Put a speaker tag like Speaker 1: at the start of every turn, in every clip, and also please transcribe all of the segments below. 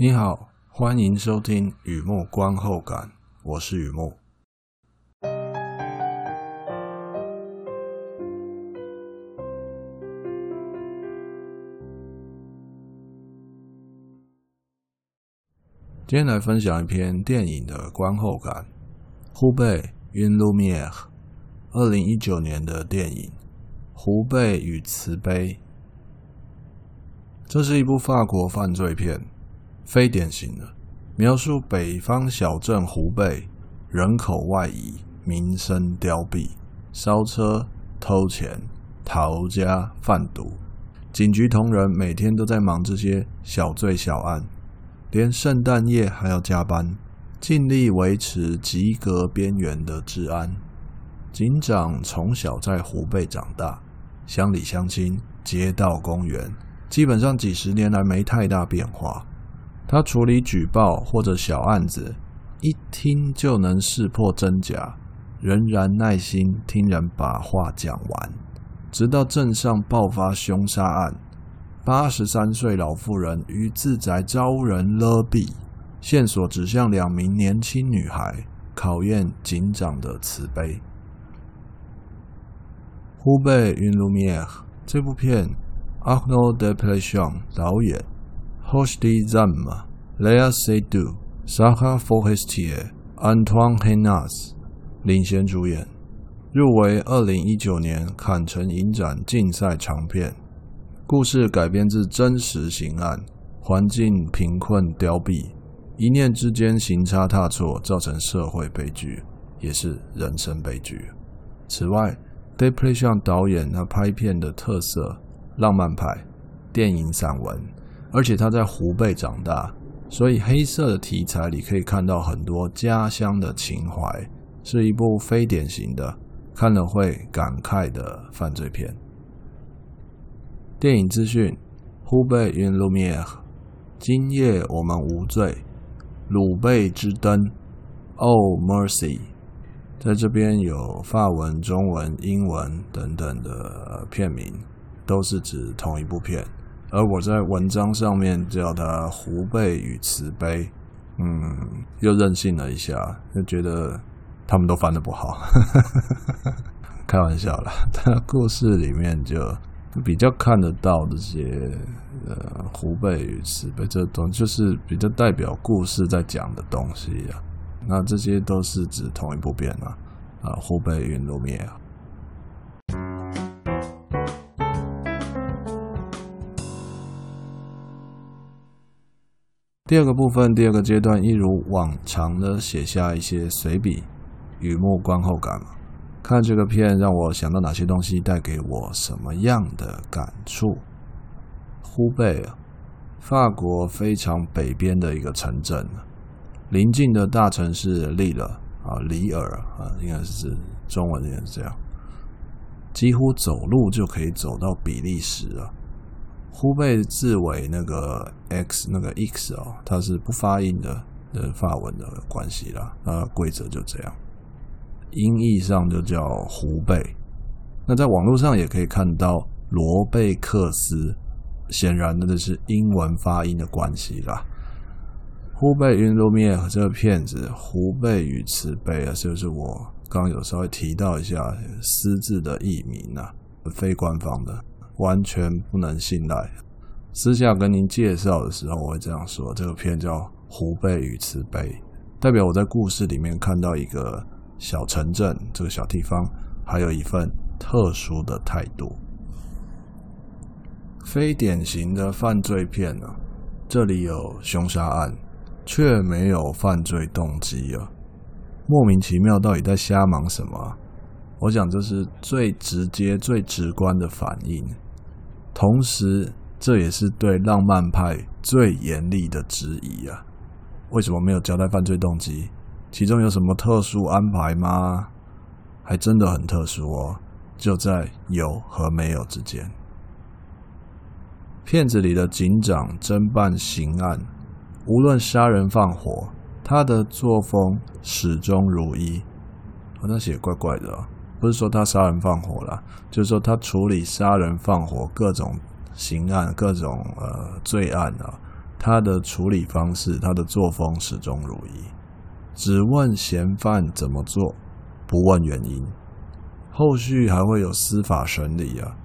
Speaker 1: 你好，欢迎收听雨木观后感，我是雨木。今天来分享一篇电影的观后感，《湖北 Une Lumière》，二零一九年的电影《湖北与慈悲》。这是一部法国犯罪片。非典型的描述北方小镇湖北人口外移、民生凋敝、烧车、偷钱、逃家、贩毒，警局同仁每天都在忙这些小罪小案，连圣诞夜还要加班，尽力维持及格边缘的治安。警长从小在湖北长大，乡里乡亲、街道公园，基本上几十年来没太大变化。他处理举报或者小案子，一听就能识破真假，仍然耐心听人把话讲完，直到镇上爆发凶杀案，八十三岁老妇人于自宅遭人勒毙，线索指向两名年轻女孩，考验警长的慈悲。湖北 Une Lumière 这部片，Arnaud Desplechin 导演。Rochdy Zam、Léa Seydoux、Sarah Forestier、Antoine Henas 领衔主演，入围二零一九年坎城影展竞赛长片。故事改编自真实刑案，环境贫困凋敝，一念之间行差踏错，造成社会悲剧，也是人生悲剧。此外，Desplechin 导演他拍片的特色，浪漫派电影散文。而且他在湖北长大，所以黑色的题材里可以看到很多家乡的情怀，是一部非典型的，看了会感慨的犯罪片。电影资讯：湖北 Une Lumière，今夜我们无罪，鲁贝之灯，Oh Mercy，在这边有法文、中文、英文等等的片名，都是指同一部片。而我在文章上面叫他“湖背与慈悲”，嗯，又任性了一下，就觉得他们都翻得不好，开玩笑啦。他故事里面就比较看得到这些呃“湖背与慈悲”这东，就是比较代表故事在讲的东西啊。那这些都是指同一部片啊，啊，“湖北 Une Lumière”。第二个部分，第二个阶段，一如往常的写下一些随笔、雨木观后感嘛。看这个片让我想到哪些东西，带给我什么样的感触？湖北，法国非常北边的一个城镇，邻近的大城市利尔啊，里尔啊，应该是中文应该是这样，几乎走路就可以走到比利时啊。湖北字尾那个 x 那个 x 哦，它是不发音的，呃，法文的关系啦。那规则就这样，音译上就叫湖北。那在网络上也可以看到罗贝克斯，显然的这是英文发音的关系啦。湖北云桌面这个片子，湖北与慈悲啊，就是我刚刚有稍微提到一下私自的译名啊，非官方的。完全不能信赖。私下跟您介绍的时候，我会这样说：这个片叫《湖背与慈悲》，代表我在故事里面看到一个小城镇，这个小地方，还有一份特殊的态度。非典型的犯罪片呢，这里有凶杀案，却没有犯罪动机啊，莫名其妙，到底在瞎忙什么？我想这是最直接、最直观的反应。同时，这也是对浪漫派最严厉的质疑啊！为什么没有交代犯罪动机？其中有什么特殊安排吗？还真的很特殊哦，就在有和没有之间。片子里的警长侦办刑案，无论杀人放火，他的作风始终如一。我那写怪怪的。不是说他杀人放火了，就是说他处理杀人放火各种刑案、各种呃罪案啊，他的处理方式、他的作风始终如一，只问嫌犯怎么做，不问原因。后续还会有司法审理啊。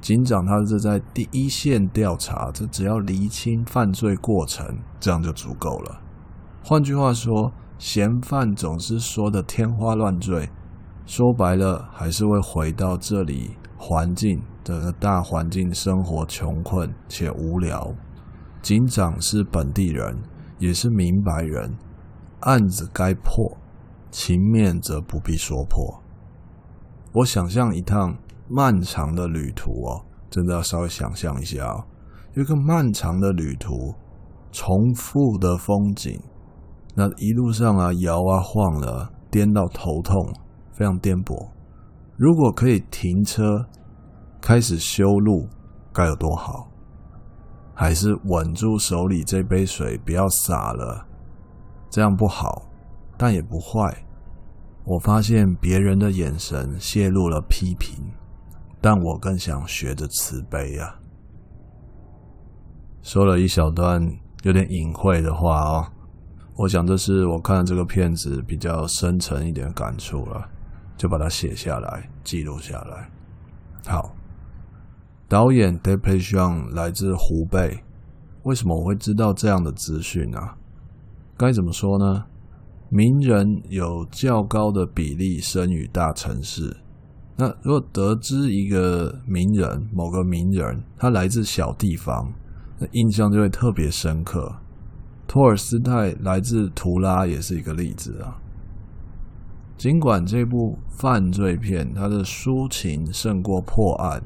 Speaker 1: 警长他是在第一线调查，这只要厘清犯罪过程，这样就足够了。换句话说，嫌犯总是说的天花乱坠，说白了还是会回到这里环境，这个大环境生活穷困且无聊。警长是本地人，也是明白人，案子该破，情面则不必说破。我想象一趟。漫长的旅途哦，真的要稍微想象一下哦，一个漫长的旅途，重复的风景，那一路上啊摇啊晃的，颠到头痛，非常颠簸。如果可以停车，开始修路，该有多好！还是稳住手里这杯水，不要洒了，这样不好，但也不坏。我发现别人的眼神泄露了批评。但我更想学着慈悲啊！说了一小段有点隐晦的话哦，我想这是我看这个片子比较深层一点感触了，就把它写下来，记录下来。好，导演 d e p e c h a n 来自湖北，为什么我会知道这样的资讯啊？该怎么说呢？名人有较高的比例生于大城市。那如果得知一个名人，某个名人，他来自小地方，那印象就会特别深刻。托尔斯泰来自图拉也是一个例子啊。尽管这部犯罪片，它的抒情胜过破案，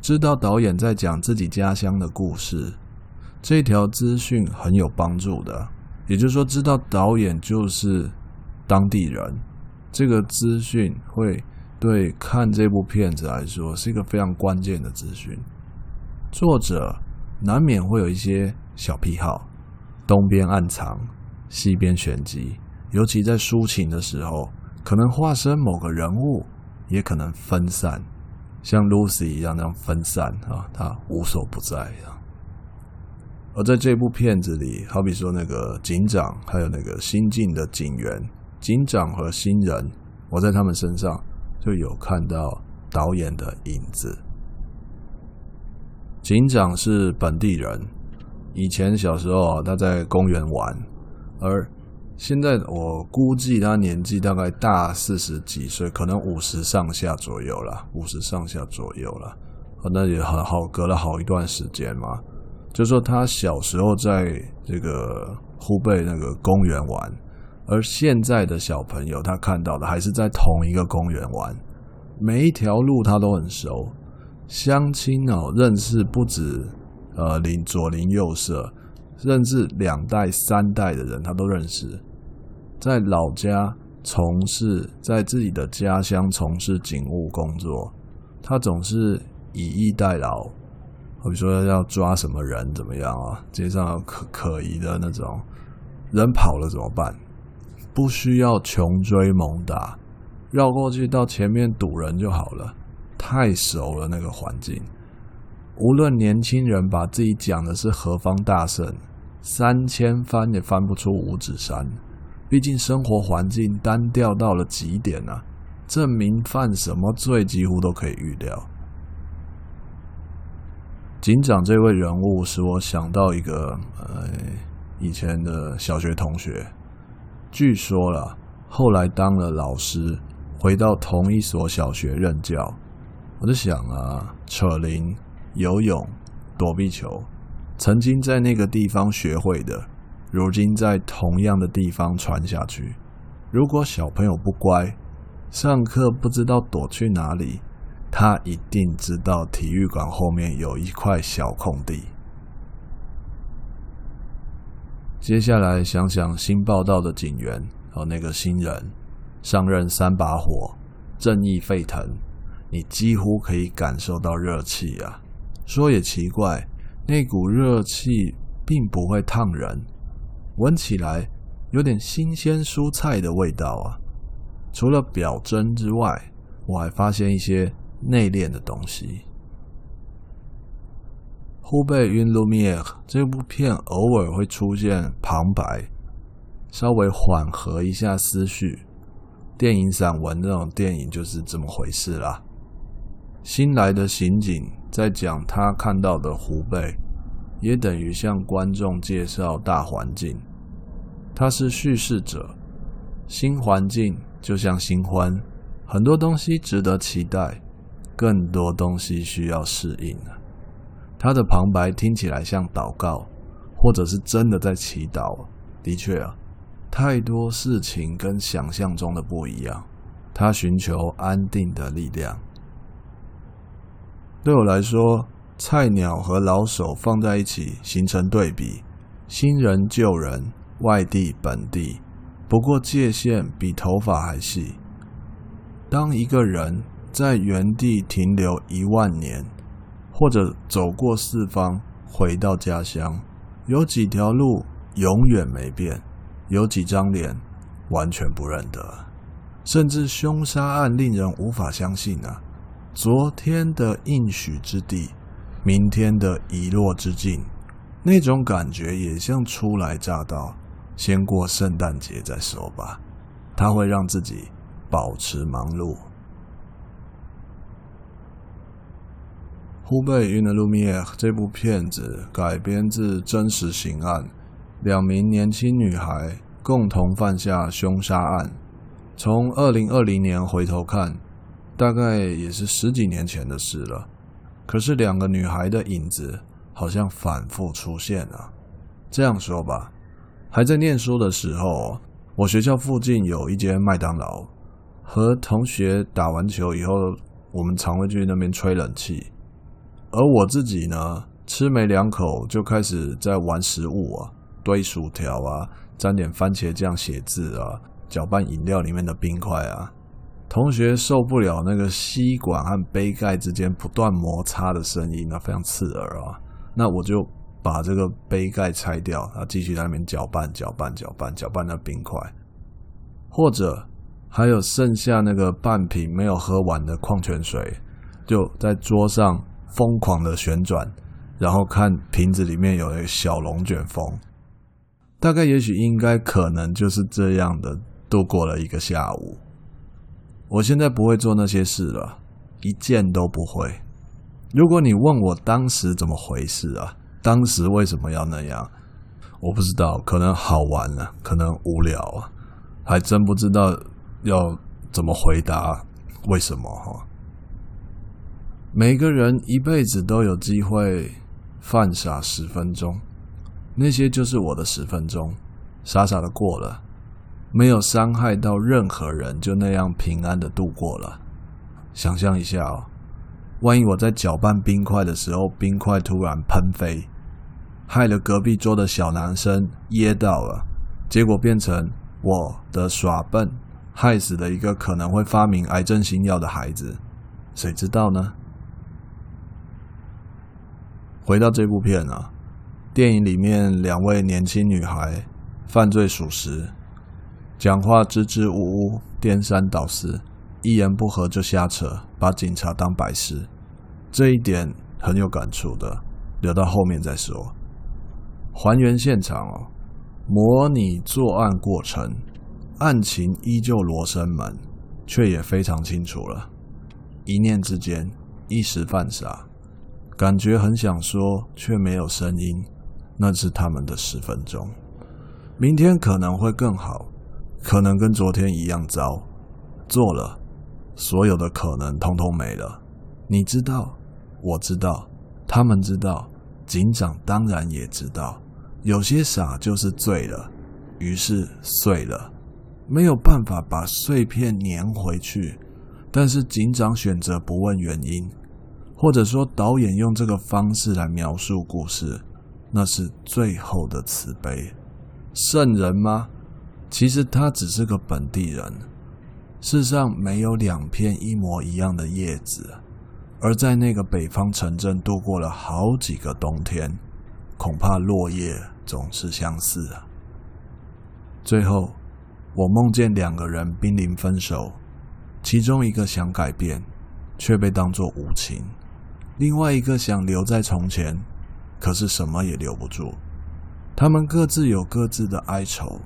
Speaker 1: 知道导演在讲自己家乡的故事，这条资讯很有帮助的。也就是说，知道导演就是当地人，这个资讯会。对看这部片子来说，是一个非常关键的资讯。作者难免会有一些小癖好，东边暗藏，西边玄机。尤其在抒情的时候，可能化身某个人物，也可能分散，像 Lucy 一样那样分散啊，他无所不在啊。而在这部片子里，好比说那个警长，还有那个新进的警员，警长和新人，我在他们身上。就有看到导演的影子。警长是本地人，以前小时候，他在公园玩，而现在我估计他年纪大概大四十几岁，可能五十上下左右了，五十上下左右了。那也很好，隔了好一段时间嘛。就说他小时候在这个湖北那个公园玩。而现在的小朋友，他看到的还是在同一个公园玩，每一条路他都很熟，乡亲哦，认识不止呃邻左邻右舍，甚至两代三代的人他都认识。在老家从事，在自己的家乡从事警务工作，他总是以逸待劳，比如说要抓什么人怎么样啊，街上可可疑的那种人跑了怎么办？不需要穷追猛打，绕过去到前面堵人就好了。太熟了那个环境，无论年轻人把自己讲的是何方大圣，三千翻也翻不出五指山。毕竟生活环境单调到了极点啊，证明犯什么罪几乎都可以预料。警长这位人物使我想到一个呃以前的小学同学。据说了，后来当了老师，回到同一所小学任教。我就想啊，扯铃、游泳、躲避球，曾经在那个地方学会的，如今在同样的地方传下去。如果小朋友不乖，上课不知道躲去哪里，他一定知道体育馆后面有一块小空地。接下来想想新报道的警员和那个新人，上任三把火，正义沸腾，你几乎可以感受到热气啊。说也奇怪，那股热气并不会烫人，闻起来有点新鲜蔬菜的味道啊。除了表征之外，我还发现一些内敛的东西。湖北云卢米尔这部片偶尔会出现旁白，稍微缓和一下思绪。电影散文这种电影就是这么回事啦。新来的刑警在讲他看到的湖北，也等于向观众介绍大环境。他是叙事者，新环境就像新欢，很多东西值得期待，更多东西需要适应。他的旁白听起来像祷告，或者是真的在祈祷。的确啊，太多事情跟想象中的不一样。他寻求安定的力量。对我来说，菜鸟和老手放在一起形成对比，新人旧人，外地本地，不过界限比头发还细。当一个人在原地停留一万年。或者走过四方，回到家乡，有几条路永远没变，有几张脸完全不认得，甚至凶杀案令人无法相信啊！昨天的应许之地，明天的遗落之境，那种感觉也像初来乍到，先过圣诞节再说吧。他会让自己保持忙碌。湖北云的卢米埃这部片子改编自真实刑案，两名年轻女孩共同犯下凶杀案。从二零二零年回头看，大概也是十几年前的事了。可是两个女孩的影子好像反复出现了。这样说吧，还在念书的时候，我学校附近有一间麦当劳，和同学打完球以后，我们常会去那边吹冷气。而我自己呢，吃没两口就开始在玩食物啊，堆薯条啊，沾点番茄酱写字啊，搅拌饮料里面的冰块啊。同学受不了那个吸管和杯盖之间不断摩擦的声音，那非常刺耳啊。那我就把这个杯盖拆掉，然后继续在那边搅拌、搅拌、搅拌、搅拌那冰块。或者还有剩下那个半瓶没有喝完的矿泉水，就在桌上。疯狂的旋转，然后看瓶子里面有一个小龙卷风，大概也许应该可能就是这样的度过了一个下午。我现在不会做那些事了，一件都不会。如果你问我当时怎么回事啊，当时为什么要那样，我不知道，可能好玩了，可能无聊啊，还真不知道要怎么回答为什么哈。每个人一辈子都有机会犯傻十分钟，那些就是我的十分钟，傻傻的过了，没有伤害到任何人，就那样平安的度过了。想象一下哦，万一我在搅拌冰块的时候，冰块突然喷飞，害了隔壁桌的小男生噎到了，结果变成我的耍笨，害死了一个可能会发明癌症新药的孩子，谁知道呢？回到这部片啊，电影里面两位年轻女孩犯罪属实，讲话支支吾吾、颠三倒四，一言不合就瞎扯，把警察当白痴，这一点很有感触的，留到后面再说。还原现场哦，模拟作案过程，案情依旧罗生门，却也非常清楚了，一念之间，一时犯傻。感觉很想说，却没有声音。那是他们的十分钟。明天可能会更好，可能跟昨天一样糟。做了，所有的可能通通没了。你知道，我知道，他们知道，警长当然也知道。有些傻就是醉了，于是碎了，没有办法把碎片粘回去。但是警长选择不问原因。或者说，导演用这个方式来描述故事，那是最后的慈悲。圣人吗？其实他只是个本地人。世上没有两片一模一样的叶子，而在那个北方城镇度过了好几个冬天，恐怕落叶总是相似啊。最后，我梦见两个人濒临分手，其中一个想改变，却被当作无情。另外一个想留在从前，可是什么也留不住。他们各自有各自的哀愁，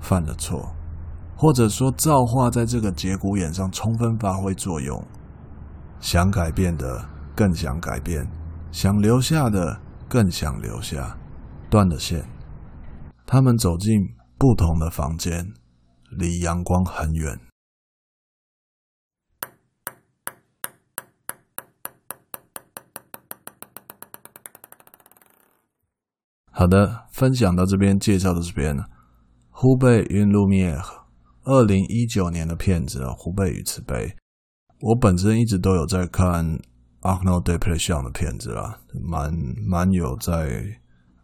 Speaker 1: 犯了错，或者说造化在这个节骨眼上充分发挥作用。想改变的更想改变，想留下的更想留下，断了线。他们走进不同的房间，离阳光很远。好的，分享到这边，介绍到这边了。湖北云露米尔，二零一九年的片子啊《湖北与慈悲》。我本身一直都有在看 Arnaud Desplechin 的片子啦，蛮蛮有在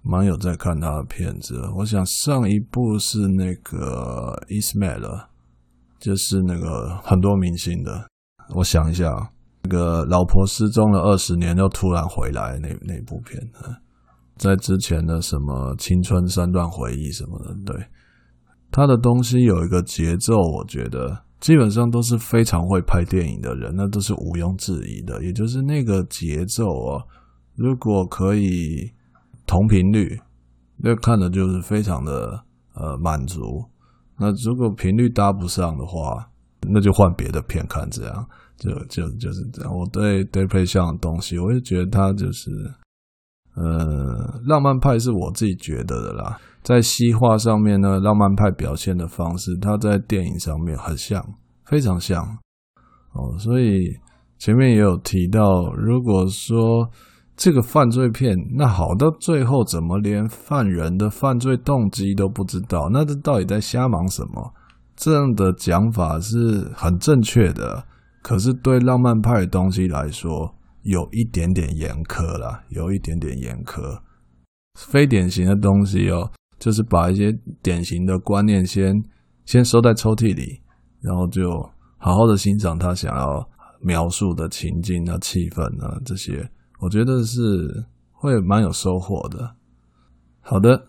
Speaker 1: 蛮有在看他的片子。我想上一部是那个 Ismaël，就是那个很多明星的。我想一下，那个老婆失踪了二十年又突然回来那那部片，在之前的什么青春三段回忆什么的，对，他的东西有一个节奏，我觉得。基本上都是非常会拍电影的人，那都是毋庸置疑的。也就是那个节奏啊，如果可以同频率，那看的就是非常的呃满足。那如果频率搭不上的话，那就换别的片看。这样就就就是这样。我对 Desplechin 的东西，我就觉得他就是。呃，浪漫派是我自己觉得的啦，在西画上面呢，浪漫派表现的方式，它在电影上面很像，非常像哦。所以前面也有提到，如果说这个犯罪片，那好到最后怎么连犯人的犯罪动机都不知道？那这到底在瞎忙什么？这样的讲法是很正确的，可是对浪漫派的东西来说。有一点点严苛啦，有一点点严苛。非典型的东西哦，就是把一些典型的观念先先收在抽屉里，然后就好好的欣赏他想要描述的情境啊、气氛啊这些，我觉得是会蛮有收获的。好的，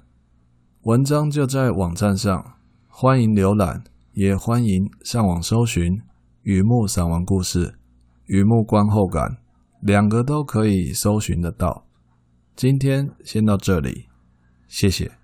Speaker 1: 文章就在网站上，欢迎浏览，也欢迎上网搜寻《雨幕散文故事》《雨幕观后感》。两个都可以搜寻得到。今天先到这里，谢谢。